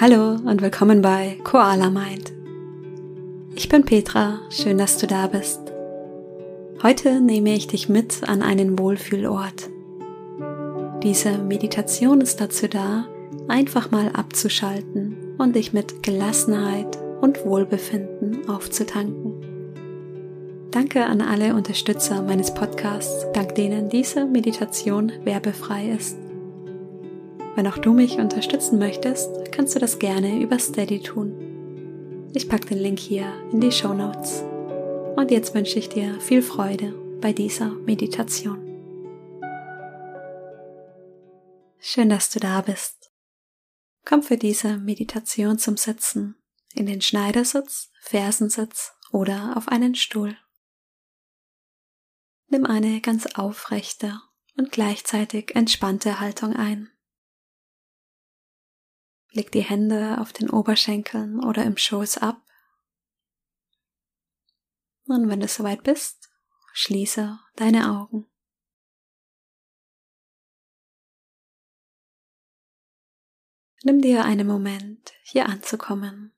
Hallo und willkommen bei Koala Mind. Ich bin Petra, schön, dass du da bist. Heute nehme ich dich mit an einen Wohlfühlort. Diese Meditation ist dazu da, einfach mal abzuschalten und dich mit Gelassenheit und Wohlbefinden aufzutanken. Danke an alle Unterstützer meines Podcasts, dank denen diese Meditation werbefrei ist. Wenn auch du mich unterstützen möchtest, kannst du das gerne über Steady tun. Ich packe den Link hier in die Show Notes. Und jetzt wünsche ich dir viel Freude bei dieser Meditation. Schön, dass du da bist. Komm für diese Meditation zum Sitzen in den Schneidersitz, Fersensitz oder auf einen Stuhl. Nimm eine ganz aufrechte und gleichzeitig entspannte Haltung ein. Leg die Hände auf den Oberschenkeln oder im Schoß ab. Und wenn du soweit bist, schließe deine Augen. Nimm dir einen Moment, hier anzukommen.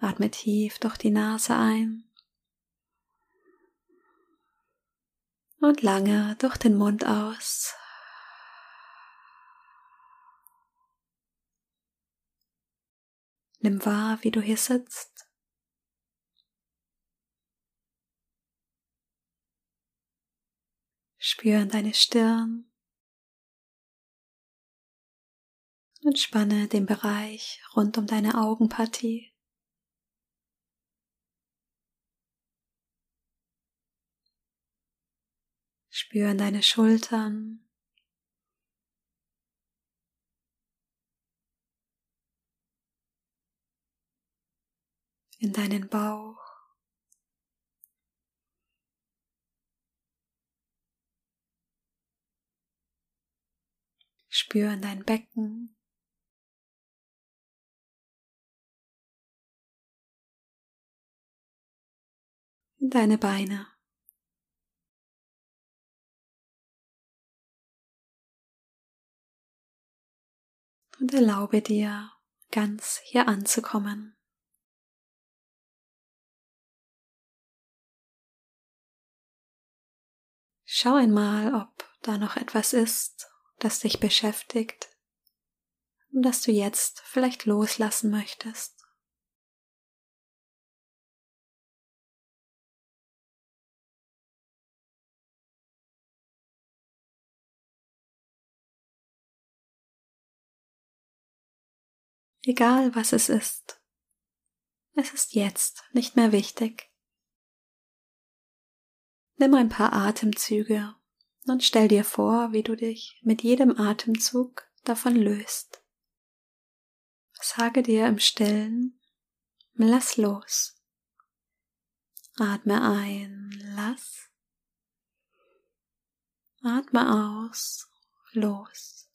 Atme tief durch die Nase ein und lange durch den Mund aus. Nimm wahr, wie du hier sitzt. Spür in deine Stirn und spanne den Bereich rund um deine Augenpartie. Spür in deine Schultern in deinen Bauch. Spür in dein Becken. In deine Beine. Und erlaube dir, ganz hier anzukommen. Schau einmal, ob da noch etwas ist, das dich beschäftigt und das du jetzt vielleicht loslassen möchtest. Egal was es ist, es ist jetzt nicht mehr wichtig. Nimm ein paar Atemzüge und stell dir vor, wie du dich mit jedem Atemzug davon löst. Sage dir im Stillen, lass los. Atme ein, lass. Atme aus, los.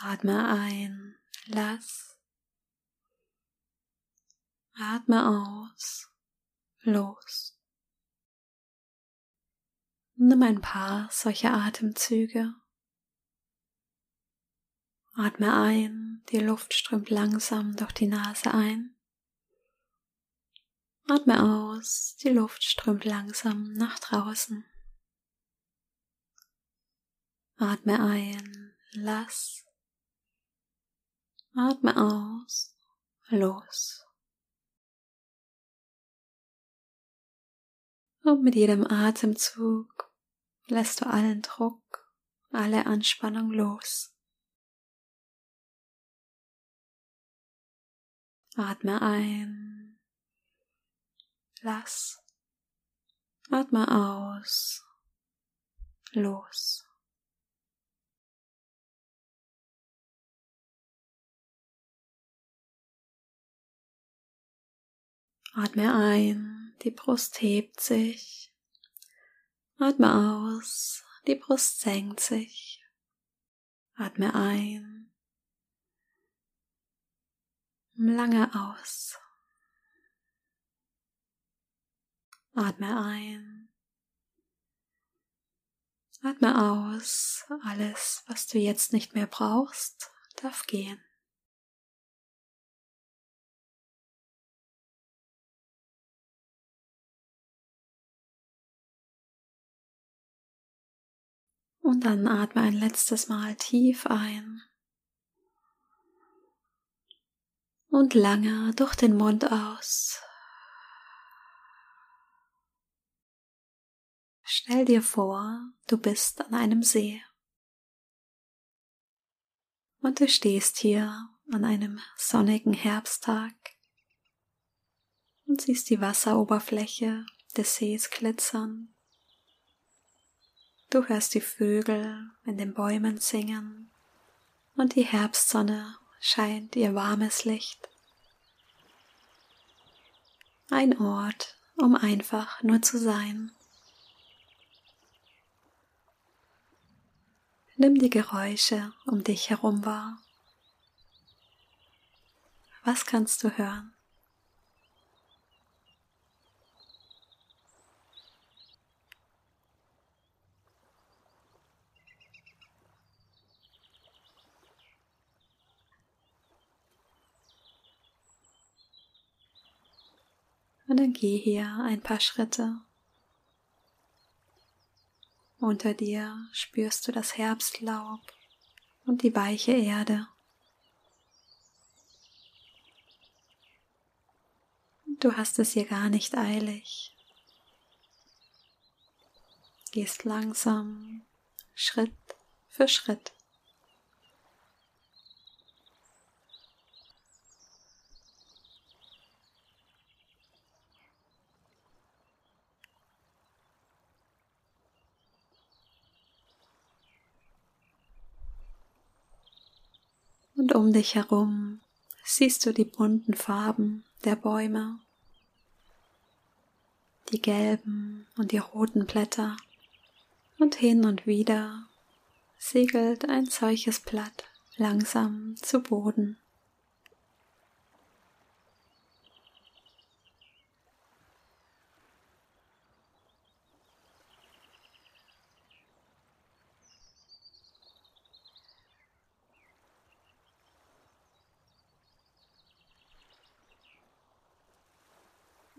Atme ein, lass. Atme aus, los. Nimm ein paar solcher Atemzüge. Atme ein, die Luft strömt langsam durch die Nase ein. Atme aus, die Luft strömt langsam nach draußen. Atme ein, lass. Atme aus, los. Und mit jedem Atemzug lässt du allen Druck, alle Anspannung los. Atme ein, lass, atme aus, los. Atme ein, die Brust hebt sich Atme aus, die Brust senkt sich. Atme ein. Lange aus. Atme ein. Atme aus, alles, was du jetzt nicht mehr brauchst, darf gehen. Und dann atme ein letztes Mal tief ein und lange durch den Mund aus. Stell dir vor, du bist an einem See. Und du stehst hier an einem sonnigen Herbsttag und siehst die Wasseroberfläche des Sees glitzern Du hörst die Vögel in den Bäumen singen und die Herbstsonne scheint ihr warmes Licht. Ein Ort, um einfach nur zu sein. Nimm die Geräusche um dich herum wahr. Was kannst du hören? Und dann geh hier ein paar Schritte. Unter dir spürst du das Herbstlaub und die weiche Erde. Du hast es hier gar nicht eilig. Gehst langsam, Schritt für Schritt. Und um dich herum siehst du die bunten Farben der Bäume, die gelben und die roten Blätter und hin und wieder segelt ein solches Blatt langsam zu Boden.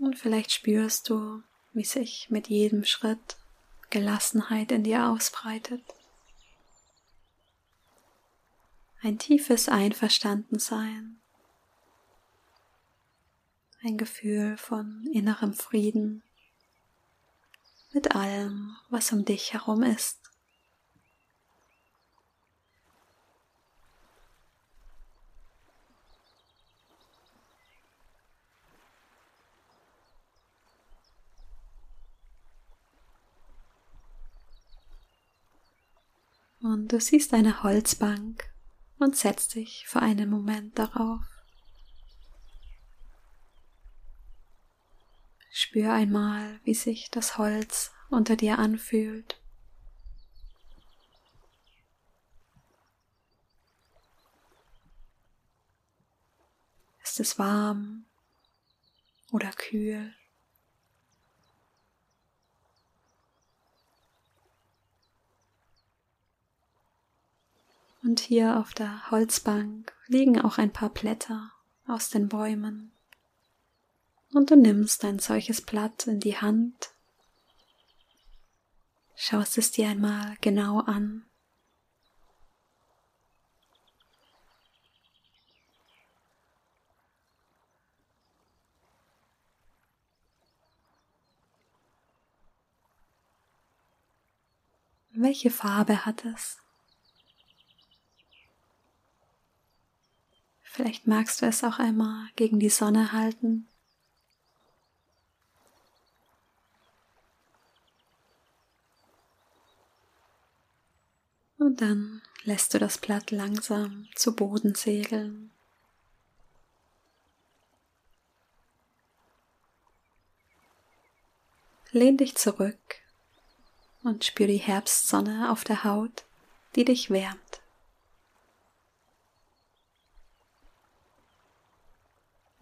Und vielleicht spürst du, wie sich mit jedem Schritt Gelassenheit in dir ausbreitet. Ein tiefes Einverstandensein. Ein Gefühl von innerem Frieden mit allem, was um dich herum ist. Und du siehst eine Holzbank und setzt dich für einen Moment darauf. Spür einmal, wie sich das Holz unter dir anfühlt. Ist es warm oder kühl? Und hier auf der Holzbank liegen auch ein paar Blätter aus den Bäumen. Und du nimmst ein solches Blatt in die Hand, schaust es dir einmal genau an. Welche Farbe hat es? Vielleicht magst du es auch einmal gegen die Sonne halten. Und dann lässt du das Blatt langsam zu Boden segeln. Lehn dich zurück und spür die Herbstsonne auf der Haut, die dich wärmt.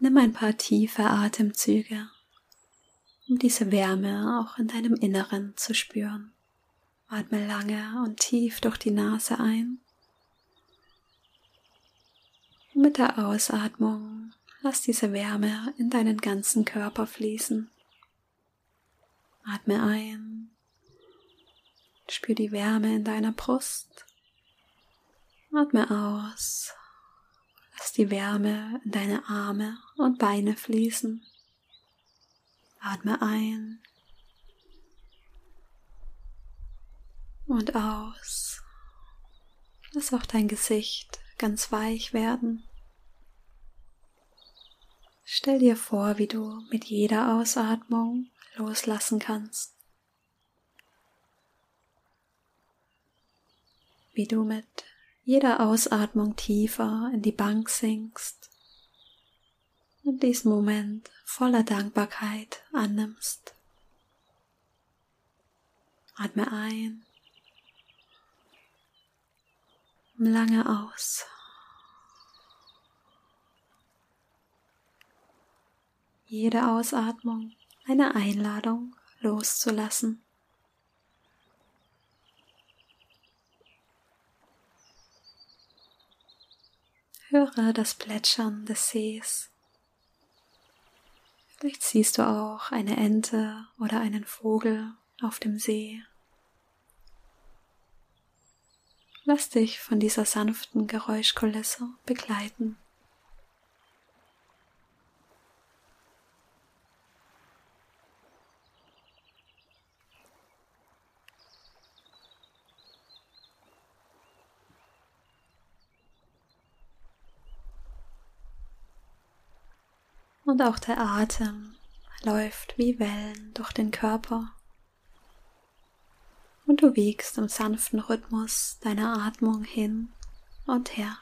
Nimm ein paar tiefe Atemzüge, um diese Wärme auch in deinem Inneren zu spüren. Atme lange und tief durch die Nase ein. Und mit der Ausatmung lass diese Wärme in deinen ganzen Körper fließen. Atme ein. Spür die Wärme in deiner Brust. Atme aus. Lass die Wärme in deine Arme und Beine fließen. Atme ein und aus. Lass auch dein Gesicht ganz weich werden. Stell dir vor, wie du mit jeder Ausatmung loslassen kannst. Wie du mit jeder Ausatmung tiefer in die Bank sinkst und diesen Moment voller Dankbarkeit annimmst. Atme ein, lange aus. Jede Ausatmung eine Einladung loszulassen. Höre das Plätschern des Sees. Vielleicht siehst du auch eine Ente oder einen Vogel auf dem See. Lass dich von dieser sanften Geräuschkulisse begleiten. Und auch der Atem läuft wie Wellen durch den Körper. Und du wiegst im sanften Rhythmus deiner Atmung hin und her.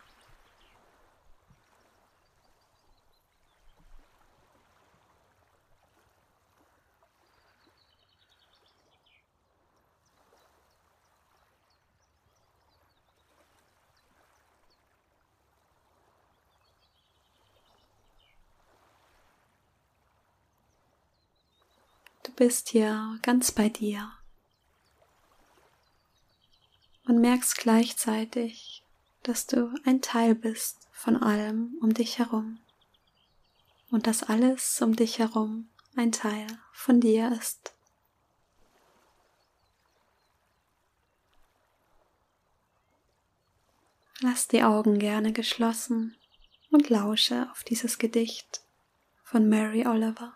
Bist hier ganz bei dir und merkst gleichzeitig, dass du ein Teil bist von allem um dich herum und dass alles um dich herum ein Teil von dir ist. Lass die Augen gerne geschlossen und lausche auf dieses Gedicht von Mary Oliver.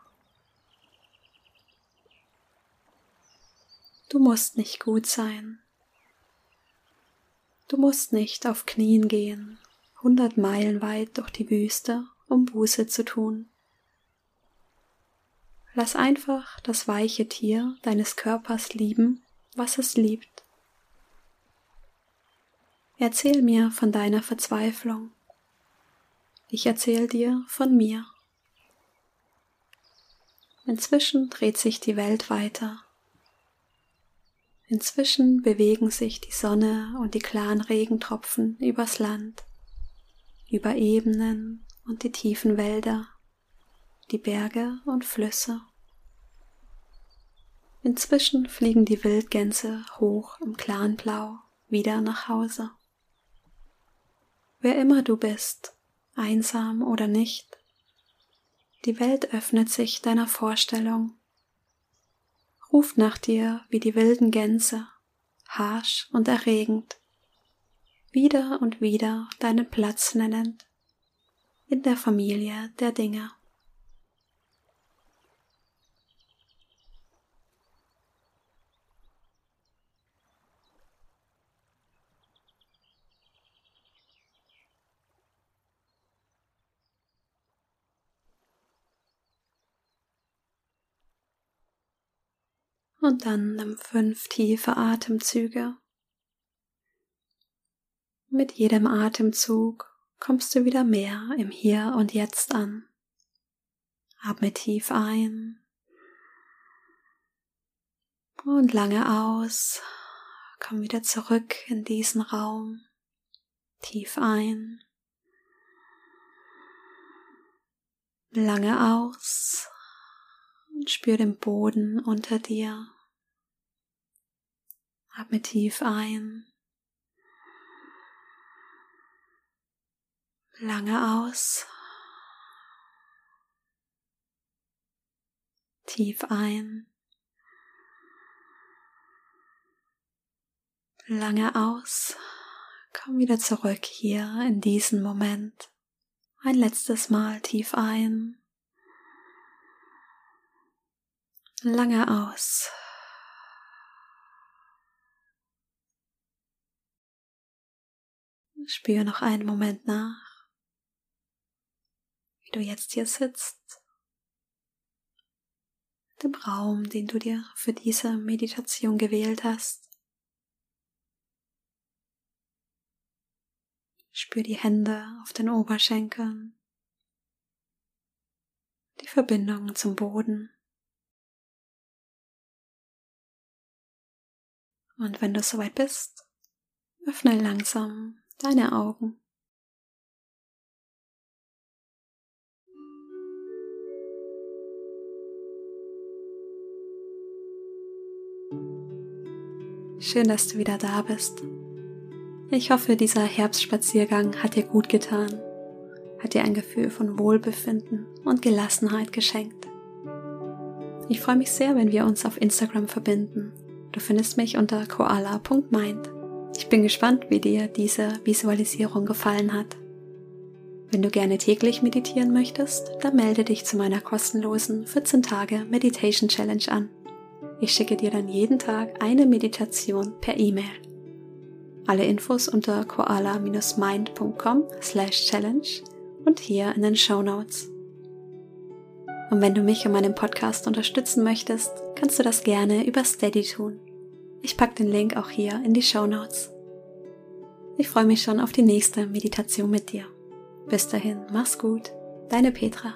Du musst nicht gut sein. Du musst nicht auf Knien gehen, hundert Meilen weit durch die Wüste, um Buße zu tun. Lass einfach das weiche Tier deines Körpers lieben, was es liebt. Erzähl mir von deiner Verzweiflung. Ich erzähl dir von mir. Inzwischen dreht sich die Welt weiter. Inzwischen bewegen sich die Sonne und die klaren Regentropfen übers Land, über Ebenen und die tiefen Wälder, die Berge und Flüsse. Inzwischen fliegen die Wildgänse hoch im klaren Blau wieder nach Hause. Wer immer du bist, einsam oder nicht, die Welt öffnet sich deiner Vorstellung ruft nach dir wie die wilden Gänse, harsch und erregend, wieder und wieder deinen Platz nennend in der Familie der Dinge. Und dann nimm fünf tiefe Atemzüge. Mit jedem Atemzug kommst du wieder mehr im Hier und Jetzt an. Atme tief ein und lange aus. Komm wieder zurück in diesen Raum. Tief ein. Lange aus und spür den Boden unter dir. Atme tief ein. Lange aus. Tief ein. Lange aus. Komm wieder zurück hier in diesen Moment. Ein letztes Mal tief ein. Lange aus. Spür noch einen Moment nach, wie du jetzt hier sitzt, dem Raum, den du dir für diese Meditation gewählt hast. Spür die Hände auf den Oberschenkeln, die Verbindung zum Boden. Und wenn du soweit bist, öffne langsam deine Augen. Schön, dass du wieder da bist. Ich hoffe, dieser Herbstspaziergang hat dir gut getan, hat dir ein Gefühl von Wohlbefinden und Gelassenheit geschenkt. Ich freue mich sehr, wenn wir uns auf Instagram verbinden. Du findest mich unter koala.mind. Ich bin gespannt, wie dir diese Visualisierung gefallen hat. Wenn du gerne täglich meditieren möchtest, dann melde dich zu meiner kostenlosen 14 Tage Meditation Challenge an. Ich schicke dir dann jeden Tag eine Meditation per E-Mail. Alle Infos unter koala-mind.com slash challenge und hier in den Show Notes. Und wenn du mich und meinen Podcast unterstützen möchtest, kannst du das gerne über Steady tun. Ich packe den Link auch hier in die Show Notes. Ich freue mich schon auf die nächste Meditation mit dir. Bis dahin, mach's gut, deine Petra.